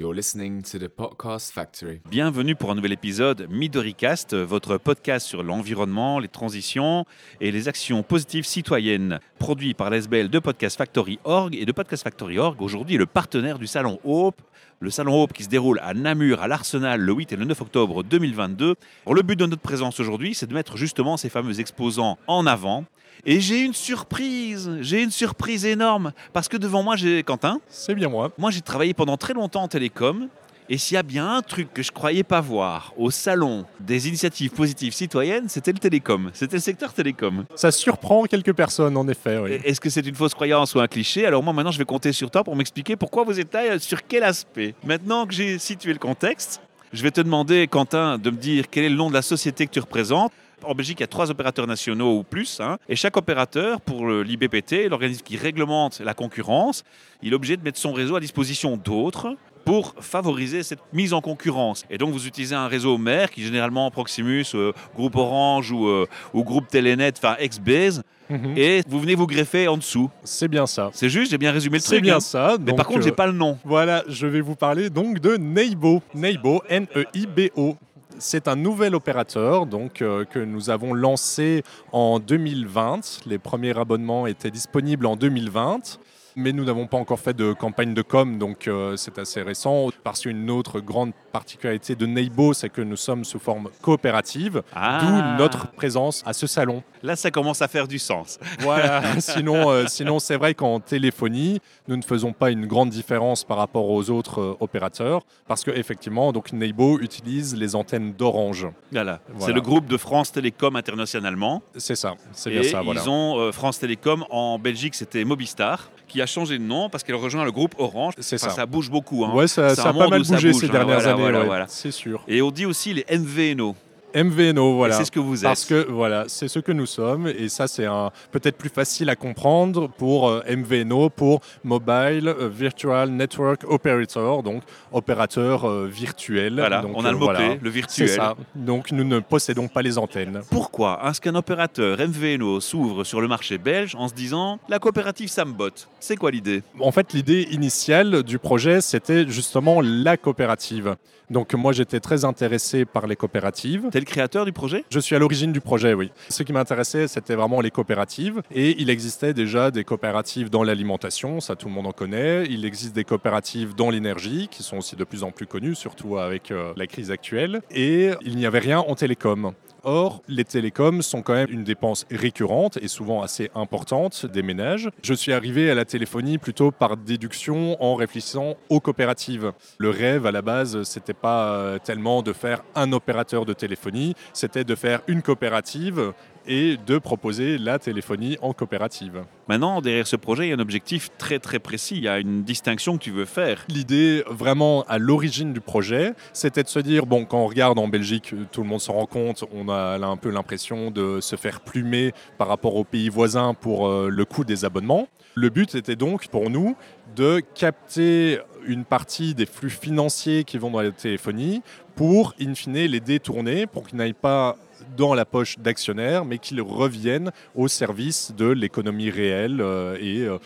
You're listening to the Podcast Factory. Bienvenue pour un nouvel épisode MidoriCast, votre podcast sur l'environnement, les transitions et les actions positives citoyennes, produit par l'SBL de Podcast Factory Org et de Podcast Factory Org. Aujourd'hui, le partenaire du salon Hope, le salon Hope qui se déroule à Namur, à l'Arsenal, le 8 et le 9 octobre 2022. Alors, le but de notre présence aujourd'hui, c'est de mettre justement ces fameux exposants en avant. Et j'ai une surprise, j'ai une surprise énorme, parce que devant moi j'ai Quentin. C'est bien moi. Moi j'ai travaillé pendant très longtemps en télécom, et s'il y a bien un truc que je croyais pas voir au salon des initiatives positives citoyennes, c'était le télécom, c'était le secteur télécom. Ça surprend quelques personnes, en effet. oui. Est-ce que c'est une fausse croyance ou un cliché? Alors moi maintenant je vais compter sur toi pour m'expliquer pourquoi vous êtes là, sur quel aspect. Maintenant que j'ai situé le contexte, je vais te demander, Quentin, de me dire quel est le nom de la société que tu représentes. En Belgique, il y a trois opérateurs nationaux ou plus. hein, et chaque opérateur, pour l'IBPT, l'organisme qui réglemente la concurrence, il est obligé de mettre son réseau à disposition d'autres pour favoriser cette mise en concurrence. Et donc, vous utilisez un réseau mère qui, généralement, Proximus, euh, Groupe Orange ou, euh, ou Groupe Telenet, enfin ex-Base, Mhm. et vous venez vous greffer en dessous. C'est bien ça. C'est juste, j'ai bien résumé le C'est truc. bien hein. ça. Mais par contre, j'ai euh, pas le nom. Voilà, je vais vous parler donc de Neibo. Neibo, N-E-I-B-O. C'est un nouvel opérateur donc, euh, que nous avons lancé en 2020. Les premiers abonnements étaient disponibles en 2020. Mais nous n'avons pas encore fait de campagne de com, donc euh, c'est assez récent. Parce qu'une autre grande particularité de Neibo, c'est que nous sommes sous forme coopérative, Ah. d'où notre présence à ce salon. Là, ça commence à faire du sens. Voilà, sinon, euh, sinon c'est vrai qu'en téléphonie, nous ne faisons pas une grande différence par rapport aux autres euh, opérateurs, parce qu'effectivement, donc Neibo utilise les antennes d'Orange. Voilà. Voilà. C'est le groupe de France Télécom internationalement. C'est ça, c'est bien ça, voilà. ils ont France Télécom en Belgique, c'était Mobistar, qui a changé de nom parce qu'elle rejoint le groupe Orange. C'est Enfin, ça. ça bouge beaucoup. hein. Ouais, ça, a pas mal bougé bouge, ces hein. dernières Voilà, années, voilà, ouais, voilà. c'est sûr. Et on dit aussi les MVNO. MVNO, voilà. C'est ce que vous êtes. Parce que voilà, c'est ce que nous sommes et ça c'est peut-être plus facile à comprendre pour euh, MVNO pour Mobile euh, Virtual Network Operator donc opérateur euh, virtuel. Voilà, Donc, on a le mot-clé, voilà. le C'est virtuel. ça. Donc nous ne possédons pas les antennes. Pourquoi est-ce qu'un opérateur MVNO s'ouvre sur le marché belge en se disant la coopérative botte C'est quoi l'idée? En fait, l'idée initiale du projet, c'était justement la coopérative. Donc moi, j'étais très intéressé par les coopératives. Le créateur du projet? Je suis à l'origine du projet, oui. Ce qui m'intéressait, c'était vraiment les coopératives. Et il existait déjà des coopératives dans l'alimentation, ça tout le monde en connaît. Il existe des coopératives dans l'énergie, qui sont aussi de plus en plus connues, surtout avec euh, la crise actuelle. Et il n'y avait rien en télécom. Or, les télécoms sont quand même une dépense récurrente et souvent assez importante des ménages. Je suis arrivé à la téléphonie plutôt par déduction en réfléchissant aux coopératives. Le rêve à la base, c'était pas euh, tellement de faire un opérateur de téléphonie, c'était de faire une coopérative et de proposer la téléphonie en coopérative. Maintenant, derrière ce projet, il y a un objectif très très précis. Il y a une distinction que tu veux faire. L'idée vraiment à l'origine du projet, c'était de se dire, bon, quand on regarde en Belgique, tout le monde s'en rend compte, on a là un peu l'impression de se faire plumer par rapport aux pays voisins pour euh, le coût des abonnements. Le but était donc pour nous de capter une partie des flux financiers qui vont dans la téléphonie pour, in fine, les détourner pour qu'ils n'aillent pas dans la poche d'actionnaires, mais qu'ils reviennent au service de l'économie réelle euh, et euh,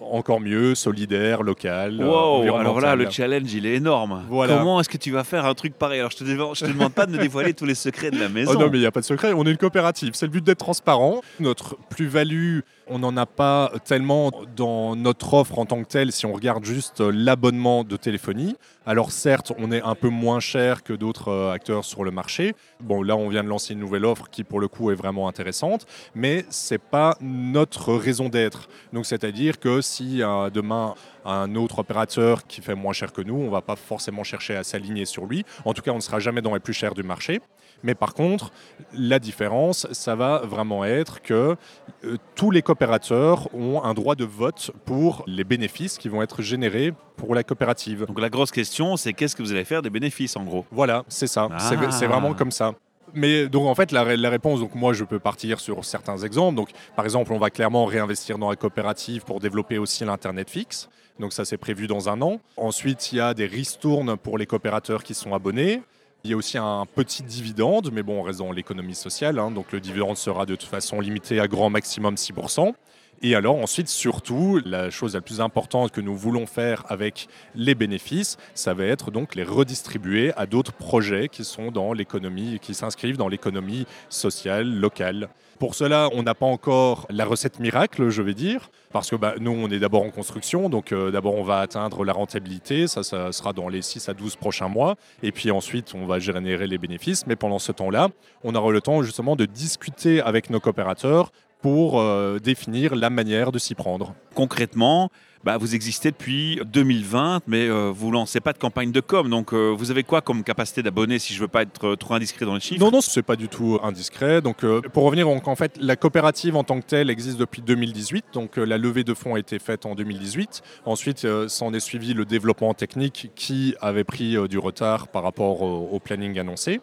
encore mieux solidaire, locale. euh, Wow, alors là, le challenge, il est énorme. Voilà. Comment est-ce que tu vas faire un truc pareil? Alors, je te, je te demande pas de me dévoiler tous les secrets de la maison. Oh non, mais il n'y a pas de secret. On est une coopérative. C'est le but d'être transparent. Notre plus-value, on n'en a pas tellement dans notre offre en tant que telle si on regarde juste euh, l'abonnement de téléphonie. Alors certes, on est un peu moins cher que d'autres euh, acteurs sur le marché. Bon, là, on vient de lancer une nouvelle offre qui, pour le coup, est vraiment intéressante. Mais c'est pas notre raison d'être. Donc, c'est-à-dire que si euh, demain un autre opérateur qui fait moins cher que nous, on va pas forcément chercher à s'aligner sur lui. En tout cas, on ne sera jamais dans les plus chers du marché. Mais par contre, la différence, ça va vraiment être que euh, tous les coopérateurs ont un droit de vote pour les bénéfices qui vont être générés pour la coopérative. Donc la grosse question, c'est qu'est-ce que vous allez faire des bénéfices en gros? Voilà, c'est ça. C'est- Ah. C'est vraiment comme ça. Mais donc en fait la, ré- la réponse, donc moi je peux partir sur certains exemples. Donc par exemple on va clairement réinvestir dans la coopérative pour développer aussi l'internet fixe. Donc ça c'est prévu dans un an. Ensuite il y a des ristournes pour les coopérateurs qui sont abonnés. Il y a aussi un petit dividende, mais bon, on reste l'économie sociale, hein, donc le dividende sera de toute façon limité à grand maximum 6%. Et alors ensuite, surtout, la chose la plus importante que nous voulons faire avec les bénéfices, ça va être donc les redistribuer à d'autres projets qui sont dans l'économie, qui s'inscrivent dans l'économie sociale, locale. Pour cela, on n'a pas encore la recette miracle, je vais dire, parce que bah, nous, on est d'abord en construction, donc euh, d'abord on va atteindre la rentabilité, ça, ça sera dans les 6 à 12 prochains mois, et puis ensuite on va générer les bénéfices, mais pendant ce temps-là, on aura le temps justement de discuter avec nos coopérateurs pour euh, définir la manière de s'y prendre. Concrètement, bah, vous existez depuis 2020, mais euh, vous lancez pas de campagne de com. Donc, euh, vous avez quoi comme capacité d'abonnés si je veux pas être euh, trop indiscret dans les chiffres? Non, non, c'est pas du tout indiscret. Donc, pour revenir, donc, en fait, la coopérative en tant que telle existe depuis 2018. Donc, la levée de fonds a été faite en 2018. Ensuite, s'en est suivi le développement technique qui avait pris du retard par rapport au planning annoncé.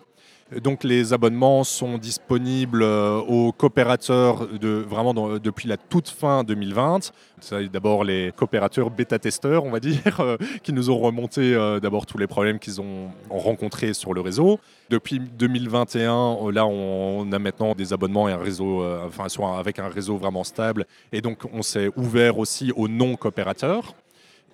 Donc les abonnements sont disponibles euh, aux coopérateurs de, vraiment depuis la toute fin 2020. C'est d'abord les coopérateurs bêta-testeurs, on va dire, euh, qui nous ont remonté euh, d'abord tous les problèmes qu'ils ont, ont rencontrés sur le réseau. Depuis 2021, euh, là, on, a maintenant des abonnements et un réseau, enfin, avec un réseau vraiment stable. Et donc, on s'est ouvert aussi aux non-coopérateurs.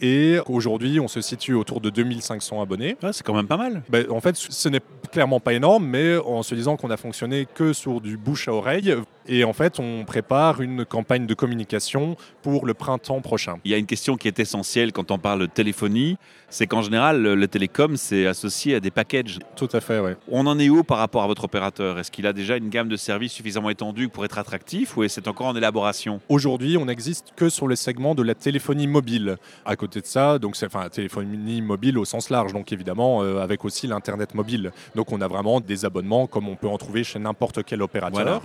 Et aujourd'hui, on se situe autour de 2500 abonnés. Ouais, C'est quand même pas mal. Ben, en fait, ce n'est clairement pas énorme, mais en se disant qu'on a fonctionné que sur du bouche à oreille. Et en fait, on prépare une campagne de communication pour le printemps prochain. Il y a une question qui est essentielle quand on parle de téléphonie, c'est qu'en général, le, télécom, c'est associé à des packages. Tout à fait, oui. On en est où par rapport à votre opérateur? Est-ce qu'il a déjà une gamme de services suffisamment étendue pour être attractif ou est-ce c'est encore en élaboration? Aujourd'hui, on n'existe que sur le segment de la téléphonie mobile. À côté de ça, donc c'est enfin téléphonie mobile au sens large, donc évidemment euh, avec aussi l'internet mobile. Donc on a vraiment des abonnements comme on peut en trouver chez n'importe quel opérateur. Voilà.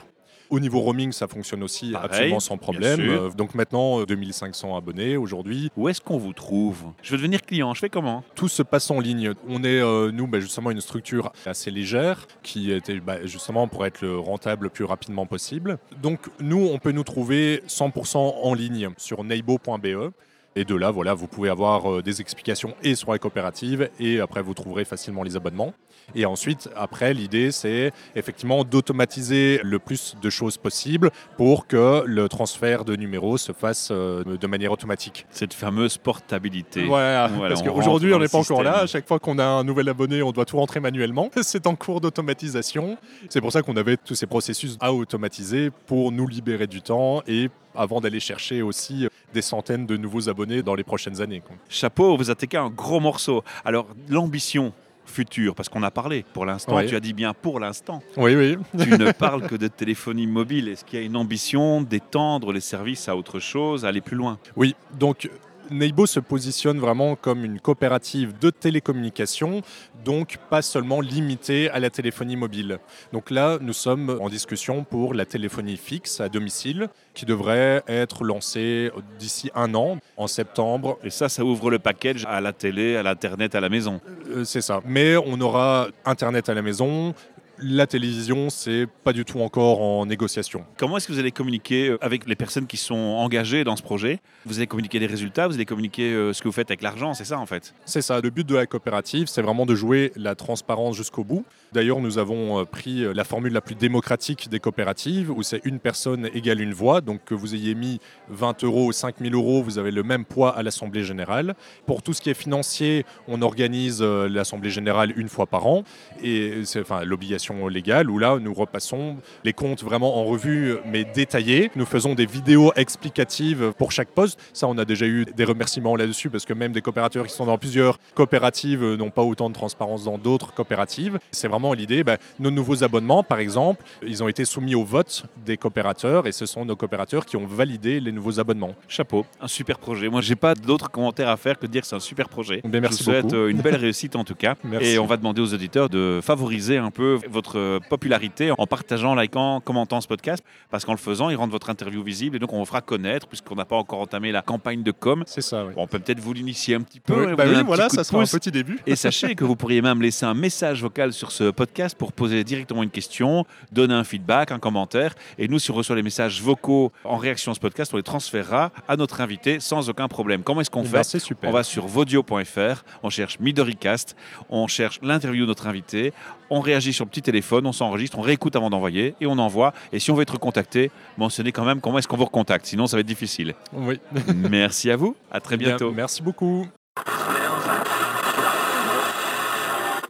Au niveau roaming, ça fonctionne aussi Pareil, absolument sans problème. Euh, donc maintenant, euh, 2500 abonnés aujourd'hui. Où est-ce qu'on vous trouve? Je veux devenir client, je fais comment? Tout se passe en ligne. On est, euh, nous, bah, justement, une structure assez légère qui était bah, justement pour être le rentable le plus rapidement possible. Donc, nous, on peut nous trouver 100% en ligne sur neighbo.be. Et de là, voilà, vous pouvez avoir euh, des explications et sur la coopérative, et après, vous trouverez facilement les abonnements. Et ensuite, après, l'idée, c'est effectivement d'automatiser le plus de choses possible pour que le transfert de numéros se fasse euh, de manière automatique. Cette fameuse portabilité. Voilà, Voilà, parce qu'aujourd'hui, on n'est pas encore là. À chaque fois qu'on a un nouvel abonné, on doit tout rentrer manuellement. C'est en cours d'automatisation. C'est pour ça qu'on avait tous ces processus à automatiser pour nous libérer du temps et avant d'aller chercher aussi des centaines de nouveaux abonnés dans les prochaines années. quoi. Chapeau, vous attaquez un gros morceau. Alors, l'ambition future, parce qu'on a parlé pour l'instant, Ouais. tu as dit bien pour l'instant, Oui, oui. tu ne parles que de téléphonie mobile. Est-ce qu'il y a une ambition d'étendre les services à autre chose, aller plus loin? Oui, donc Neibo se positionne vraiment comme une coopérative de télécommunications, donc pas seulement limitée à la téléphonie mobile. Donc là, nous sommes en discussion pour la téléphonie fixe à domicile, qui devrait être lancée d'ici un an, en septembre. Et ça, ça ouvre le package à la télé, à l'Internet, à la maison. Euh, C'est ça. Mais on aura Internet à la maison. La télévision, c'est pas du tout encore en négociation. Comment est-ce que vous allez communiquer euh, avec les personnes qui sont engagées dans ce projet? Vous allez communiquer les résultats, vous allez communiquer euh, ce que vous faites avec l'argent, c'est ça en fait? C'est ça, le but de la coopérative, c'est vraiment de jouer la transparence jusqu'au bout. D'ailleurs, nous avons euh, pris la formule la plus démocratique des coopératives, où c'est une personne égale une voix. Donc que vous ayez mis 20 euros ou 5 000 euros, vous avez le même poids à l'Assemblée générale. Pour tout ce qui est financier, on organise l'Assemblée générale une fois par an. Et c'est enfin, l'obligation légale, où là, nous repassons les comptes vraiment en revue, mais détaillés. Nous faisons des vidéos explicatives pour chaque poste. Ça, on a déjà eu des remerciements là-dessus, parce que même des coopérateurs qui sont dans plusieurs coopératives euh, n'ont pas autant de transparence dans d'autres coopératives. C'est vraiment l'idée. ben, nos nouveaux abonnements, par exemple, ils ont été soumis au vote des coopérateurs, et ce sont nos coopérateurs qui ont validé les nouveaux abonnements. Chapeau, un super projet. Moi, j'ai pas d'autres commentaires à faire que de dire que c'est un super projet. Bien, merci Je vous souhaite beaucoup. euh, une belle réussite en tout cas. Merci. Et on va demander aux auditeurs de favoriser un peu votre votre euh, popularité en partageant, likant, commentant ce podcast, parce qu'en le faisant, ils rendent votre interview visible et donc on vous fera connaître, puisqu'on n'a pas encore entamé la campagne de com. C'est ça, oui. Bon, on peut peut-être vous l'initier un petit peu. Oui, hein, bah oui, voilà, ça sera un petit début. Et sachez que vous pourriez même laisser un message vocal sur ce podcast pour poser directement une question, donner un feedback, un commentaire. Et nous, si on reçoit les messages vocaux en réaction à ce podcast, on les transférera à notre invité sans aucun problème. Comment est-ce qu'on Eh fait ben, C'est super. On va sur vodio.fr, on cherche Midoricast, on cherche l'interview de notre invité, on réagit sur le petit téléphone, on s'enregistre, on réécoute avant d'envoyer et on envoie. Et si on veut être contacté, mentionnez quand même comment est-ce qu'on vous recontacte, sinon ça va être difficile. Oui. Merci à vous, à très Bien, bientôt. Merci beaucoup.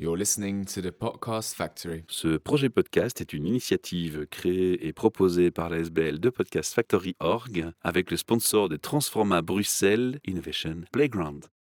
You're listening to the Podcast Factory. Ce projet podcast est une initiative créée et proposée par la SBL de Podcast Factory Org avec le sponsor de Transforma Bruxelles Innovation Playground.